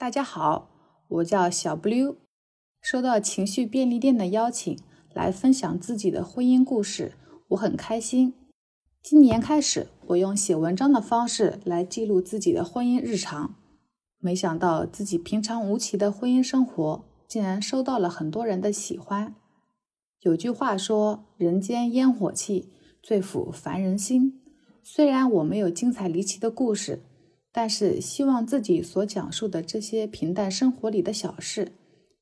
大家好，我叫小 blue，收到情绪便利店的邀请来分享自己的婚姻故事，我很开心。今年开始，我用写文章的方式来记录自己的婚姻日常，没想到自己平常无奇的婚姻生活竟然收到了很多人的喜欢。有句话说：“人间烟火气，最抚凡人心。”虽然我没有精彩离奇的故事。但是，希望自己所讲述的这些平淡生活里的小事，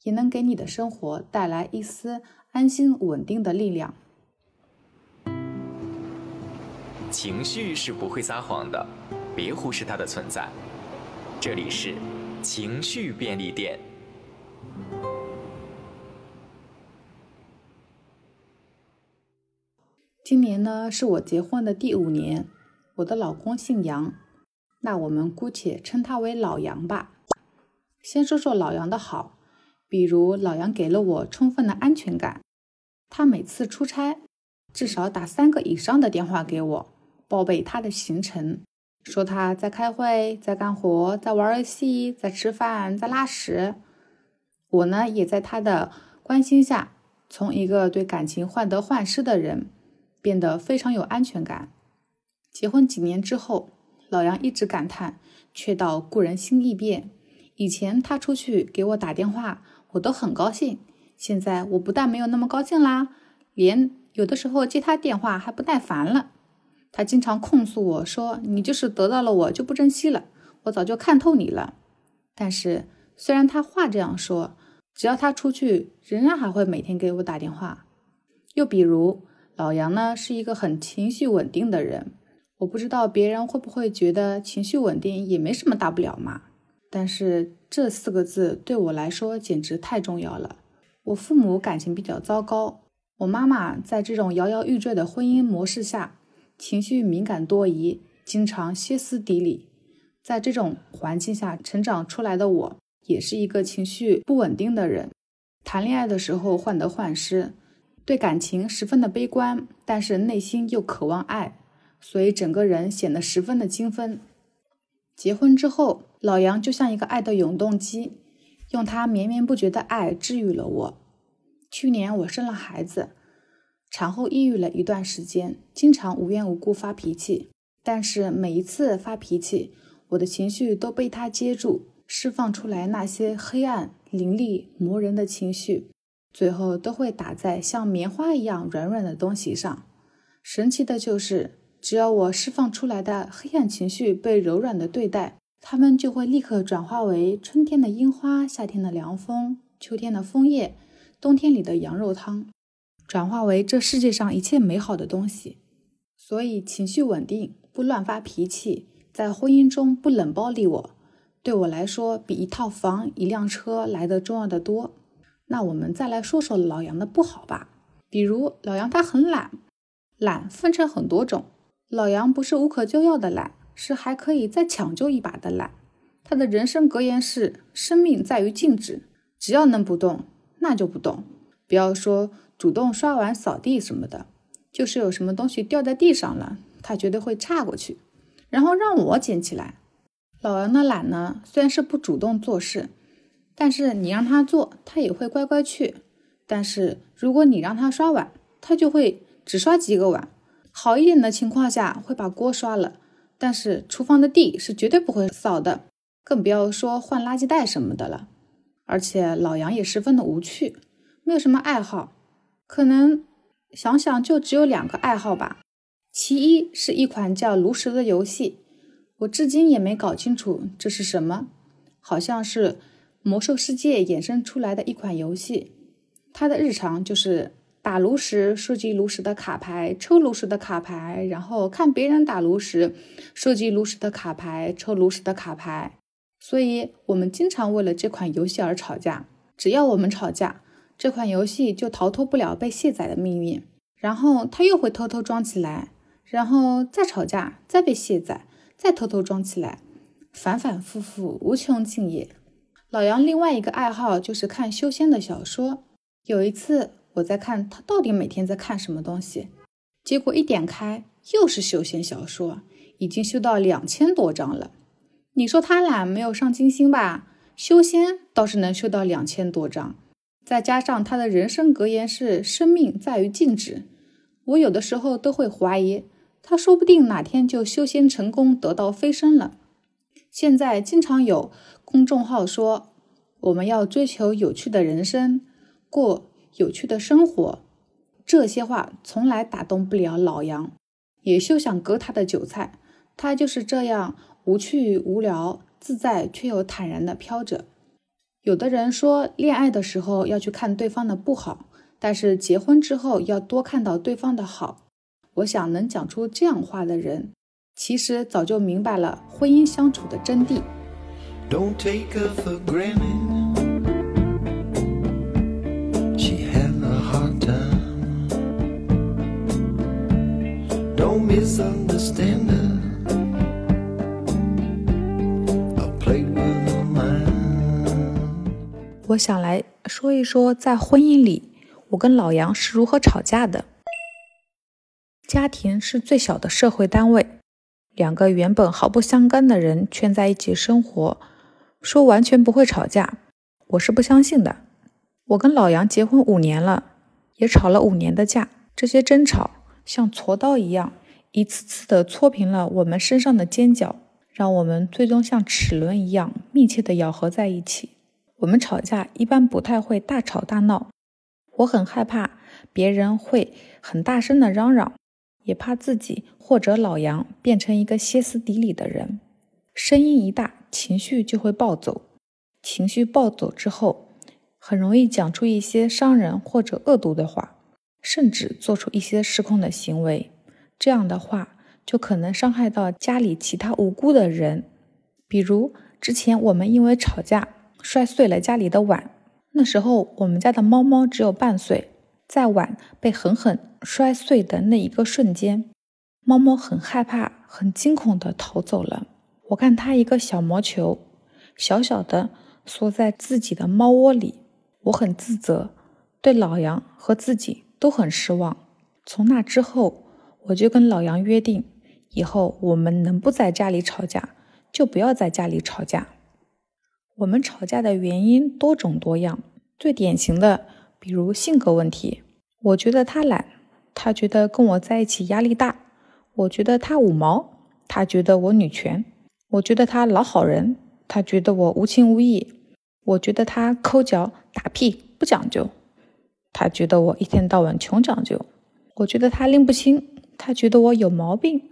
也能给你的生活带来一丝安心稳定的力量。情绪是不会撒谎的，别忽视它的存在。这里是情绪便利店。今年呢，是我结婚的第五年，我的老公姓杨。那我们姑且称他为老杨吧。先说说老杨的好，比如老杨给了我充分的安全感。他每次出差，至少打三个以上的电话给我，报备他的行程，说他在开会、在干活、在玩游戏、在吃饭、在拉屎。我呢，也在他的关心下，从一个对感情患得患失的人，变得非常有安全感。结婚几年之后。老杨一直感叹：“却道故人心易变。”以前他出去给我打电话，我都很高兴。现在我不但没有那么高兴啦，连有的时候接他电话还不耐烦了。他经常控诉我说：“你就是得到了我就不珍惜了，我早就看透你了。”但是虽然他话这样说，只要他出去，仍然还会每天给我打电话。又比如老杨呢，是一个很情绪稳定的人。我不知道别人会不会觉得情绪稳定也没什么大不了嘛，但是这四个字对我来说简直太重要了。我父母感情比较糟糕，我妈妈在这种摇摇欲坠的婚姻模式下，情绪敏感多疑，经常歇斯底里。在这种环境下成长出来的我，也是一个情绪不稳定的人。谈恋爱的时候患得患失，对感情十分的悲观，但是内心又渴望爱。所以整个人显得十分的精分。结婚之后，老杨就像一个爱的永动机，用他绵绵不绝的爱治愈了我。去年我生了孩子，产后抑郁了一段时间，经常无缘无故发脾气。但是每一次发脾气，我的情绪都被他接住，释放出来那些黑暗、凌厉、磨人的情绪，最后都会打在像棉花一样软软的东西上。神奇的就是。只要我释放出来的黑暗情绪被柔软的对待，它们就会立刻转化为春天的樱花、夏天的凉风、秋天的枫叶、冬天里的羊肉汤，转化为这世界上一切美好的东西。所以，情绪稳定，不乱发脾气，在婚姻中不冷暴力我，对我来说比一套房、一辆车来的重要的多。那我们再来说说老杨的不好吧，比如老杨他很懒，懒分成很多种。老杨不是无可救药的懒，是还可以再抢救一把的懒。他的人生格言是：生命在于静止，只要能不动，那就不动。不要说主动刷碗、扫地什么的，就是有什么东西掉在地上了，他绝对会岔过去，然后让我捡起来。老杨的懒呢，虽然是不主动做事，但是你让他做，他也会乖乖去。但是如果你让他刷碗，他就会只刷几个碗。好一点的情况下会把锅刷了，但是厨房的地是绝对不会扫的，更不要说换垃圾袋什么的了。而且老杨也十分的无趣，没有什么爱好，可能想想就只有两个爱好吧。其一是一款叫炉石的游戏，我至今也没搞清楚这是什么，好像是魔兽世界衍生出来的一款游戏。他的日常就是。打炉石，收集炉石的卡牌，抽炉石的卡牌，然后看别人打炉石，收集炉石的卡牌，抽炉石的卡牌。所以，我们经常为了这款游戏而吵架。只要我们吵架，这款游戏就逃脱不了被卸载的命运。然后他又会偷偷装起来，然后再吵架，再被卸载，再偷偷装起来，反反复复，无穷尽也。老杨另外一个爱好就是看修仙的小说。有一次。我在看他到底每天在看什么东西，结果一点开又是修仙小说，已经修到两千多章了。你说他懒没有上进心吧？修仙倒是能修到两千多章，再加上他的人生格言是“生命在于静止”，我有的时候都会怀疑，他说不定哪天就修仙成功，得道飞升了。现在经常有公众号说，我们要追求有趣的人生，过有趣的生活。这些话从来打动不了老杨，也休想割他的韭菜。他就是这样无趣无聊、自在却又坦然的飘着。有的人说，恋爱的时候要去看对方的不好，但是结婚之后要多看到对方的好。我想，能讲出这样话的人，其实早就明白了婚姻相处的真谛。Don't take her for granted. 我想来说一说，在婚姻里，我跟老杨是如何吵架的。家庭是最小的社会单位，两个原本毫不相干的人圈在一起生活，说完全不会吵架，我是不相信的。我跟老杨结婚五年了，也吵了五年的架，这些争吵像锉刀一样，一次次的戳平了我们身上的尖角，让我们最终像齿轮一样密切的咬合在一起。我们吵架一般不太会大吵大闹，我很害怕别人会很大声的嚷嚷，也怕自己或者老杨变成一个歇斯底里的人，声音一大，情绪就会暴走，情绪暴走之后，很容易讲出一些伤人或者恶毒的话，甚至做出一些失控的行为，这样的话就可能伤害到家里其他无辜的人，比如之前我们因为吵架。摔碎了家里的碗。那时候我们家的猫猫只有半岁，在碗被狠狠摔碎的那一个瞬间，猫猫很害怕、很惊恐地逃走了。我看它一个小毛球，小小的缩在自己的猫窝里，我很自责，对老杨和自己都很失望。从那之后，我就跟老杨约定，以后我们能不在家里吵架，就不要在家里吵架。我们吵架的原因多种多样，最典型的，比如性格问题。我觉得他懒，他觉得跟我在一起压力大；我觉得他五毛，他觉得我女权；我觉得他老好人，他觉得我无情无义；我觉得他抠脚打屁不讲究，他觉得我一天到晚穷讲究；我觉得他拎不清，他觉得我有毛病；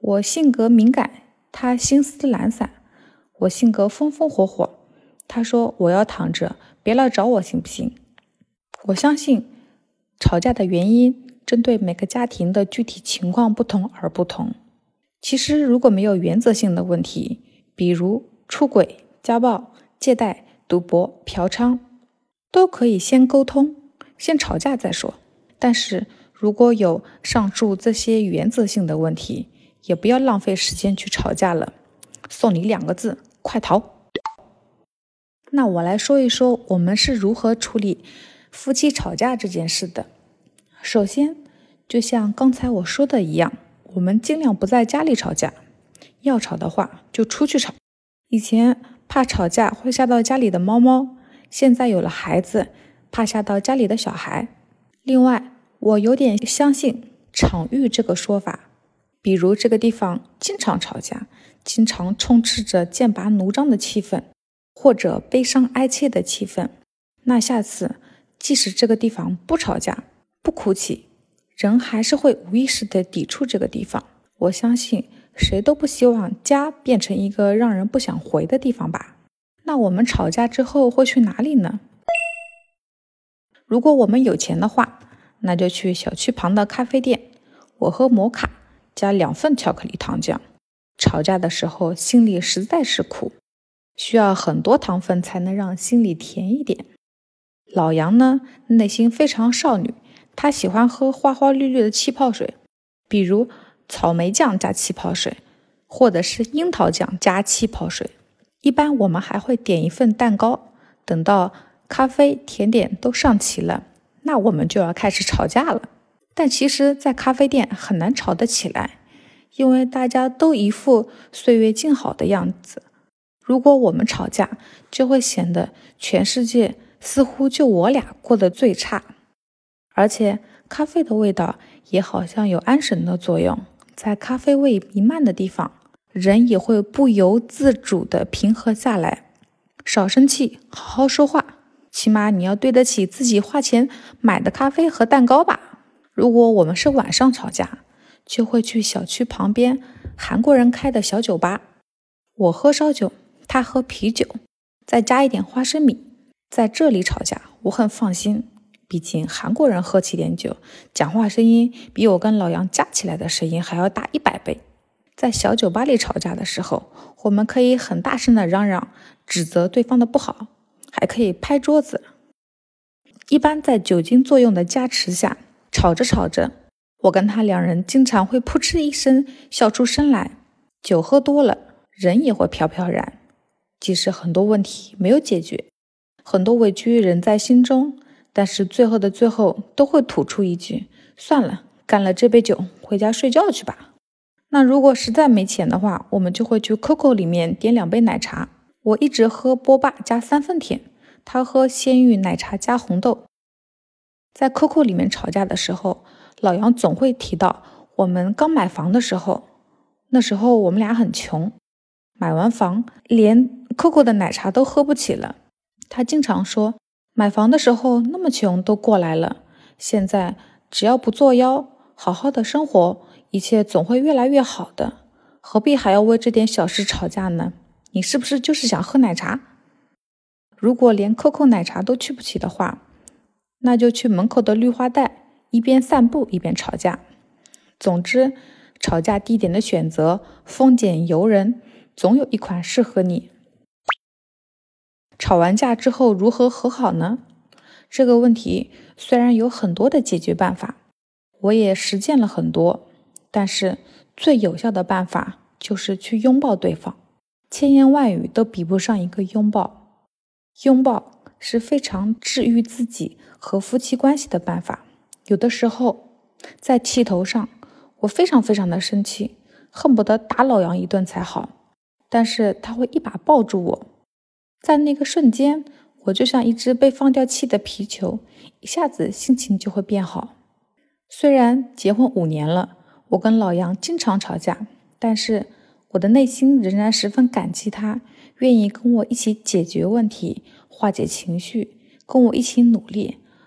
我性格敏感，他心思懒散。我性格风风火火，他说我要躺着，别来找我行不行？我相信吵架的原因针对每个家庭的具体情况不同而不同。其实如果没有原则性的问题，比如出轨、家暴、借贷、赌博、嫖娼，都可以先沟通，先吵架再说。但是如果有上述这些原则性的问题，也不要浪费时间去吵架了。送你两个字。快逃！那我来说一说我们是如何处理夫妻吵架这件事的。首先，就像刚才我说的一样，我们尽量不在家里吵架，要吵的话就出去吵。以前怕吵架会吓到家里的猫猫，现在有了孩子，怕吓到家里的小孩。另外，我有点相信场域这个说法，比如这个地方经常吵架。经常充斥着剑拔弩张的气氛，或者悲伤哀切的气氛。那下次，即使这个地方不吵架、不哭泣，人还是会无意识地抵触这个地方。我相信，谁都不希望家变成一个让人不想回的地方吧？那我们吵架之后会去哪里呢？如果我们有钱的话，那就去小区旁的咖啡店，我喝摩卡加两份巧克力糖浆。吵架的时候，心里实在是苦，需要很多糖分才能让心里甜一点。老杨呢，内心非常少女，他喜欢喝花花绿绿的气泡水，比如草莓酱加气泡水，或者是樱桃酱加气泡水。一般我们还会点一份蛋糕。等到咖啡、甜点都上齐了，那我们就要开始吵架了。但其实，在咖啡店很难吵得起来。因为大家都一副岁月静好的样子，如果我们吵架，就会显得全世界似乎就我俩过得最差。而且，咖啡的味道也好像有安神的作用，在咖啡味弥漫的地方，人也会不由自主地平和下来。少生气，好好说话，起码你要对得起自己花钱买的咖啡和蛋糕吧。如果我们是晚上吵架，就会去小区旁边韩国人开的小酒吧，我喝烧酒。他喝啤酒，再加一点花生米，在这里吵架，我很放心。毕竟韩国人喝起点酒，讲话声音比我跟老杨加起来的声音还要大一百倍。在小酒吧里吵架的时候，我们可以很大声的嚷嚷，指责对方的不好，还可以拍桌子。一般在酒精作用的加持下，吵着吵着，我跟他两人经常会扑哧一声笑出声来。酒喝多了，人也会飘飘然。即使很多问题没有解决，很多委屈仍在心中，但是最后的最后都会吐出一句：“算了，干了这杯酒，回家睡觉去吧。”那如果实在没钱的话，我们就会去 COCO 里面点两杯奶茶。我一直喝波霸加三分甜，他喝鲜芋奶茶加红豆。在 COCO 里面吵架的时候，老杨总会提到我们刚买房的时候，那时候我们俩很穷，买完房连。Coco 的奶茶都喝不起了。他经常说，买房的时候那么穷都过来了，现在只要不作妖，好好的生活，一切总会越来越好的。何必还要为这点小事吵架呢？你是不是就是想喝奶茶？如果连 Coco 奶茶都去不起的话，那就去门口的绿化带，一边散步一边吵架。总之，吵架地点的选择丰俭由人，总有一款适合你。吵完架之后如何和好呢？这个问题虽然有很多的解决办法，我也实践了很多，但是最有效的办法就是去拥抱对方，千言万语都比不上一个拥抱。拥抱是非常治愈自己和夫妻关系的办法。有的时候在气头上，我非常非常的生气，恨不得打老杨一顿才好，但是他会一把抱住我。在那个瞬间，我就像一只被放掉气的皮球，一下子心情就会变好。虽然结婚五年了，我跟老杨经常吵架，但是我的内心仍然十分感激他，愿意跟我一起解决问题、化解情绪，跟我一起努力，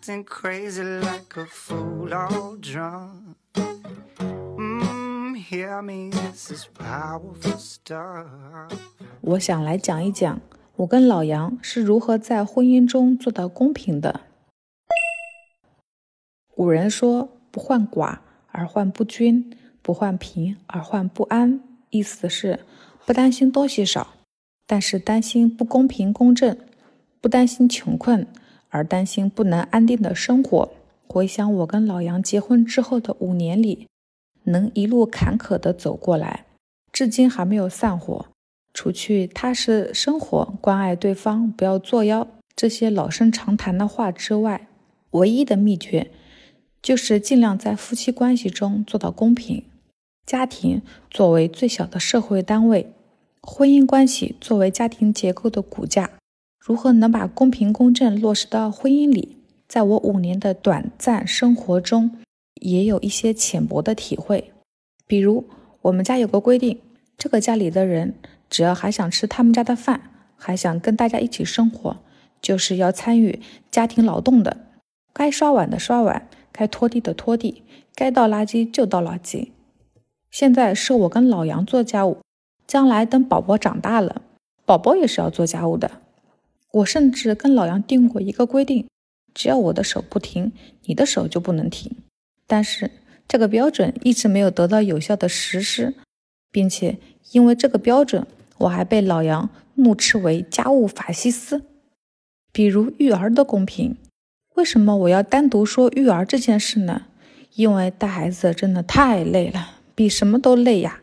acting crazy like a full all drunk. Mm, hear me, this is powerful stuff. 我想来讲一讲我跟老杨是如何在婚姻中做到公平的。古人说：“不患寡而患不均，不患贫而患不安。”意思是不担心东西少，但是担心不公平公正；不担心穷困，而担心不能安定的生活。回想我跟老杨结婚之后的五年里。能一路坎坷的走过来，至今还没有散伙。除去踏实生活、关爱对方、不要作妖这些老生常谈的话之外，唯一的秘诀就是尽量在夫妻关系中做到公平。家庭作为最小的社会单位，婚姻关系作为家庭结构的骨架，如何能把公平公正落实到婚姻里？在我五年的短暂生活中。也有一些浅薄的体会，比如我们家有个规定，这个家里的人只要还想吃他们家的饭，还想跟大家一起生活，就是要参与家庭劳动的，该刷碗的刷碗，该拖地的拖地，该倒垃圾就倒垃圾。现在是我跟老杨做家务，将来等宝宝长大了，宝宝也是要做家务的。我甚至跟老杨定过一个规定，只要我的手不停，你的手就不能停。但是这个标准一直没有得到有效的实施，并且因为这个标准，我还被老杨怒斥为家务法西斯。比如育儿的公平，为什么我要单独说育儿这件事呢？因为带孩子真的太累了，比什么都累呀。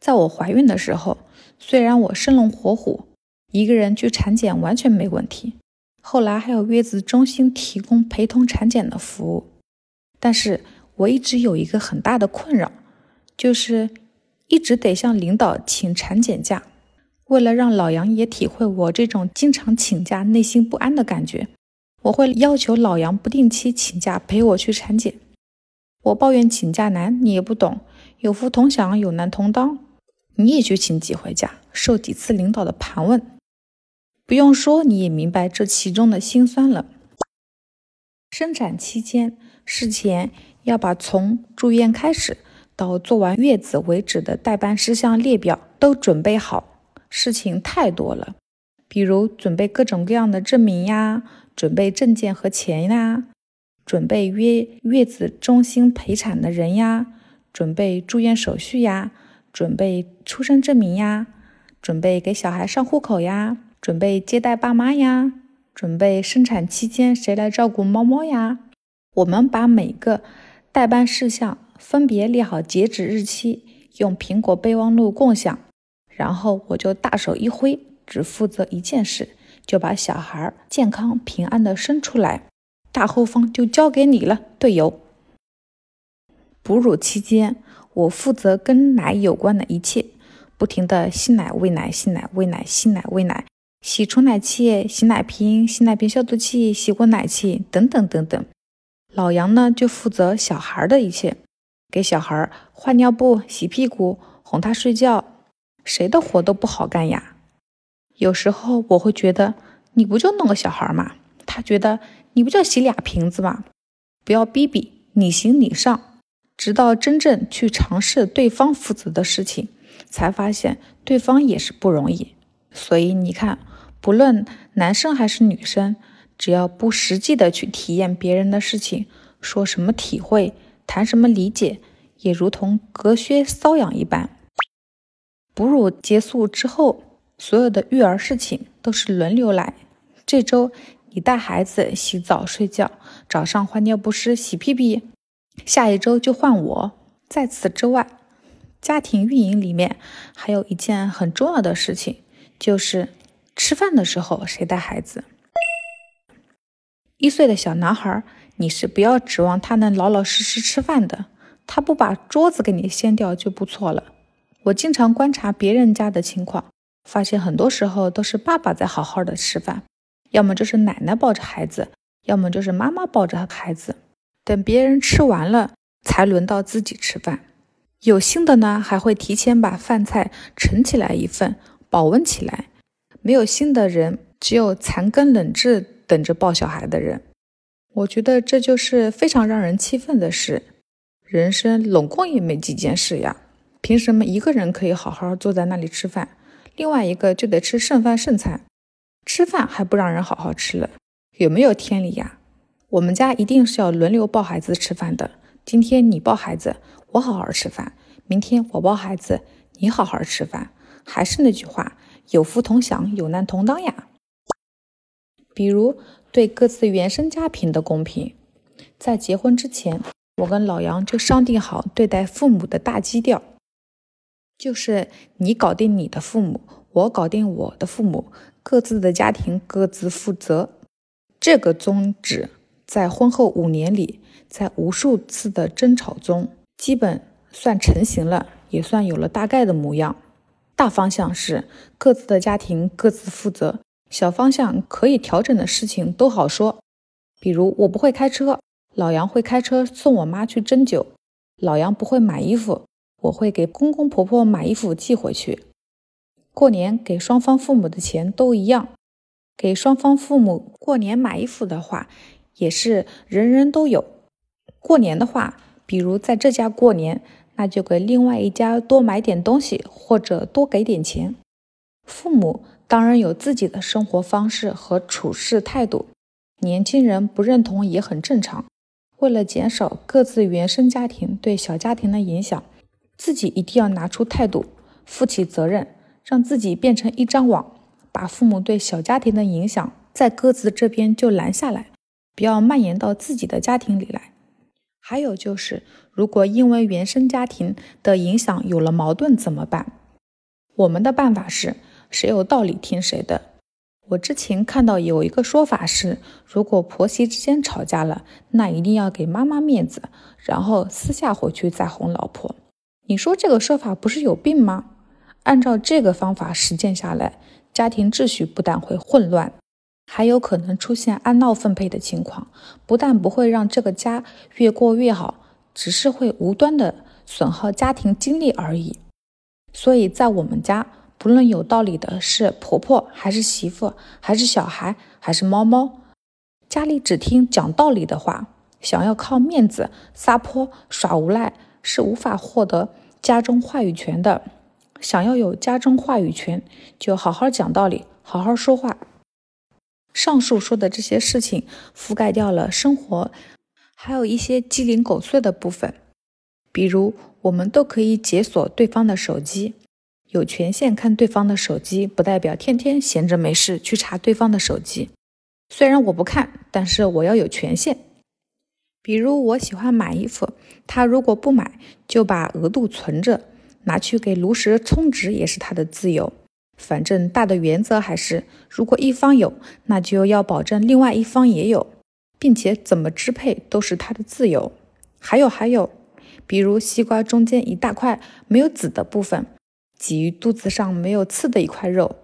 在我怀孕的时候，虽然我生龙活虎，一个人去产检完全没问题，后来还有月子中心提供陪同产检的服务，但是我一直有一个很大的困扰，就是一直得向领导请产检假。为了让老杨也体会我这种经常请假、内心不安的感觉，我会要求老杨不定期请假陪我去产检。我抱怨请假难，你也不懂；有福同享，有难同当，你也去请几回假，受几次领导的盘问。不用说，你也明白这其中的辛酸了。生产期间，事前要把从住院开始到做完月子为止的代办事项列表都准备好。事情太多了，比如准备各种各样的证明呀，准备证件和钱呀，准备约月子中心陪产的人呀，准备住院手续呀，准备出生证明呀，准备给小孩上户口呀，准备接待爸妈呀，准备生产期间谁来照顾猫猫呀。我们把每个代办事项分别列好截止日期，用苹果备忘录共享。然后我就大手一挥，只负责一件事，就把小孩健康平安的生出来，大后方就交给你了，队友。哺乳期间，我负责跟奶有关的一切，不停的吸奶、喂奶、吸奶、喂奶、吸奶、喂奶，洗冲奶器、洗奶瓶、洗奶瓶消毒器、洗过奶器等等等等。老杨呢，就负责小孩的一切，给小孩换尿布、洗屁股、哄他睡觉。谁的活都不好干呀。有时候我会觉得，你不就弄个小孩吗？他觉得你不就洗俩瓶子吗？不要逼逼，你行你上。直到真正去尝试对方负责的事情，才发现对方也是不容易。所以你看，不论男生还是女生，只要不实际的去体验别人的事情，说什么体会，谈什么理解，也如同隔靴搔痒一般。哺乳结束之后，所有的育儿事情都是轮流来。这周你带孩子洗澡睡觉，早上换尿不湿、洗屁屁，下一周就换我。在此之外，家庭运营里面还有一件很重要的事情，就是吃饭的时候谁带孩子。一岁的小男孩，你是不要指望他能老老实实吃饭的，他不把桌子给你掀掉就不错了。我经常观察别人家的情况，发现很多时候都是爸爸在好好的吃饭，要么就是奶奶抱着孩子，要么就是妈妈抱着孩子。等别人吃完了，才轮到自己吃饭。有心的呢，还会提前把饭菜盛起来一份，保温起来。没有心的人，只有残羹冷炙等着抱小孩的人。我觉得这就是非常让人气愤的事。人生拢共也没几件事呀。凭什么一个人可以好好坐在那里吃饭，另外一个就得吃剩饭剩菜？吃饭还不让人好好吃了，有没有天理呀？我们家一定是要轮流抱孩子吃饭的。今天你抱孩子，我好好吃饭；明天我抱孩子，你好好吃饭。还是那句话，有福同享，有难同当呀。比如对各自原生家庭的公平，在结婚之前，我跟老杨就商定好对待父母的大基调。就是你搞定你的父母，我搞定我的父母，各自的家庭各自负责。这个宗旨在婚后五年里，在无数次的争吵中，基本算成型了，也算有了大概的模样。大方向是各自的家庭各自负责，小方向可以调整的事情都好说。比如我不会开车，老杨会开车送我妈去针灸；老杨不会买衣服。我会给公公婆婆买衣服寄回去。过年给双方父母的钱都一样，给双方父母过年买衣服的话，也是人人都有。过年的话，比如在这家过年，那就给另外一家多买点东西，或者多给点钱。父母当然有自己的生活方式和处事态度，年轻人不认同也很正常。为了减少各自原生家庭对小家庭的影响。自己一定要拿出态度，负起责任，让自己变成一张网，把父母对小家庭的影响在各自这边就拦下来，不要蔓延到自己的家庭里来。还有就是，如果因为原生家庭的影响有了矛盾怎么办？我们的办法是，谁有道理听谁的。我之前看到有一个说法是，如果婆媳之间吵架了，那一定要给妈妈面子，然后私下回去再哄老婆。你说这个说法不是有病吗？按照这个方法实践下来，家庭秩序不但会混乱，还有可能出现按闹分配的情况。不但不会让这个家越过越好，只是会无端的损耗家庭精力而已。所以在我们家，不论有道理的是婆婆，还是媳妇，还是小孩，还是猫猫，家里只听讲道理的话，想要靠面子撒泼耍无赖。是无法获得家中话语权的。想要有家中话语权，就好好讲道理，好好说话。上述说的这些事情，覆盖掉了生活，还有一些鸡零狗碎的部分。比如，我们都可以解锁对方的手机，有权限看对方的手机，不代表天天闲着没事去查对方的手机。虽然我不看，但是我要有权限。比如我喜欢买衣服，他如果不买，就把额度存着，拿去给炉石充值也是他的自由。反正大的原则还是，如果一方有，那就要保证另外一方也有，并且怎么支配都是他的自由。还有还有，比如西瓜中间一大块没有籽的部分，鲫鱼肚子上没有刺的一块肉，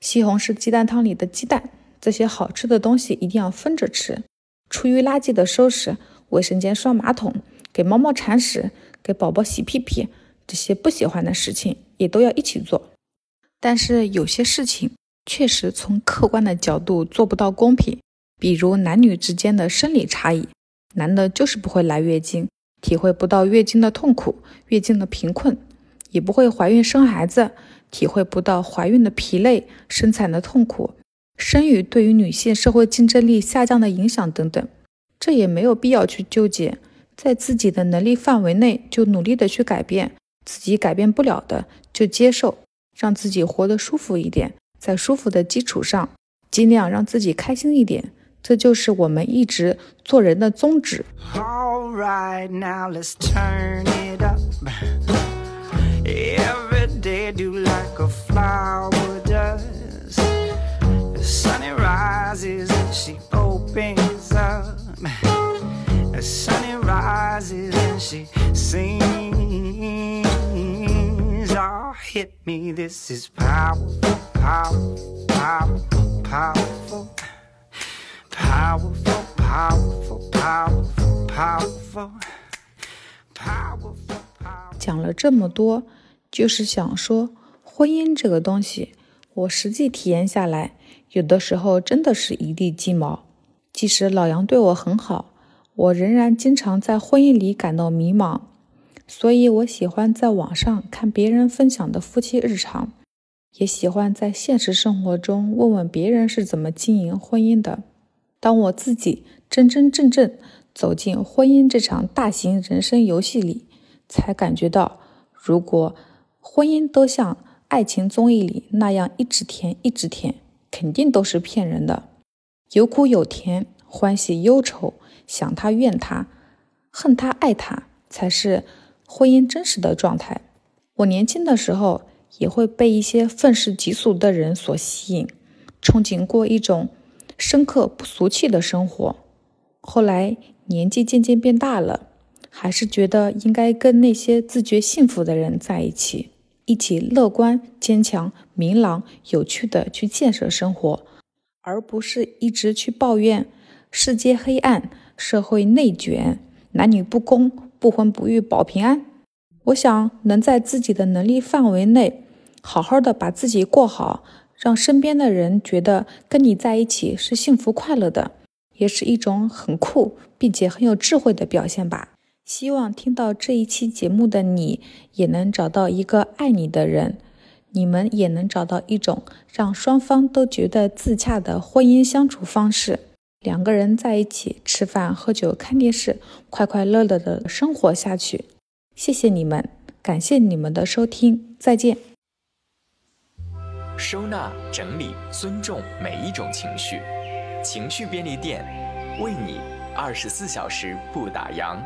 西红柿鸡蛋汤里的鸡蛋，这些好吃的东西一定要分着吃。厨余垃圾的收拾。卫生间刷马桶，给猫猫铲屎，给宝宝洗屁屁，这些不喜欢的事情也都要一起做。但是有些事情确实从客观的角度做不到公平，比如男女之间的生理差异，男的就是不会来月经，体会不到月经的痛苦、月经的贫困，也不会怀孕生孩子，体会不到怀孕的疲累、生产的痛苦、生育对于女性社会竞争力下降的影响等等。这也没有必要去纠结，在自己的能力范围内就努力的去改变，自己改变不了的就接受，让自己活得舒服一点，在舒服的基础上，尽量让自己开心一点，这就是我们一直做人的宗旨。Hit me. This is powerful, powerful, powerful, powerful, powerful, powerful, powerful, powerful. 讲了这么多，就是想说，婚姻这个东西，我实际体验下来，有的时候真的是一地鸡毛。即使老杨对我很好，我仍然经常在婚姻里感到迷茫。所以我喜欢在网上看别人分享的夫妻日常，也喜欢在现实生活中问问别人是怎么经营婚姻的。当我自己真真正正走进婚姻这场大型人生游戏里，才感觉到，如果婚姻都像爱情综艺里那样一直甜一直甜，肯定都是骗人的。有苦有甜，欢喜忧愁，想他怨他，恨他爱他，才是婚姻真实的状态。我年轻的时候也会被一些愤世嫉俗的人所吸引，憧憬过一种深刻不俗气的生活。后来年纪渐渐变大了，还是觉得应该跟那些自觉幸福的人在一起，一起乐观、坚强、明朗、有趣的去建设生活。而不是一直去抱怨世界黑暗、社会内卷、男女不公、不婚不育保平安。我想能在自己的能力范围内，好好的把自己过好，让身边的人觉得跟你在一起是幸福快乐的，也是一种很酷并且很有智慧的表现吧。希望听到这一期节目的你，也能找到一个爱你的人。你们也能找到一种让双方都觉得自洽的婚姻相处方式，两个人在一起吃饭、喝酒、看电视，快快乐乐的生活下去。谢谢你们，感谢你们的收听，再见。收纳、整理、尊重每一种情绪。情绪便利店，为你二十四小时不打烊。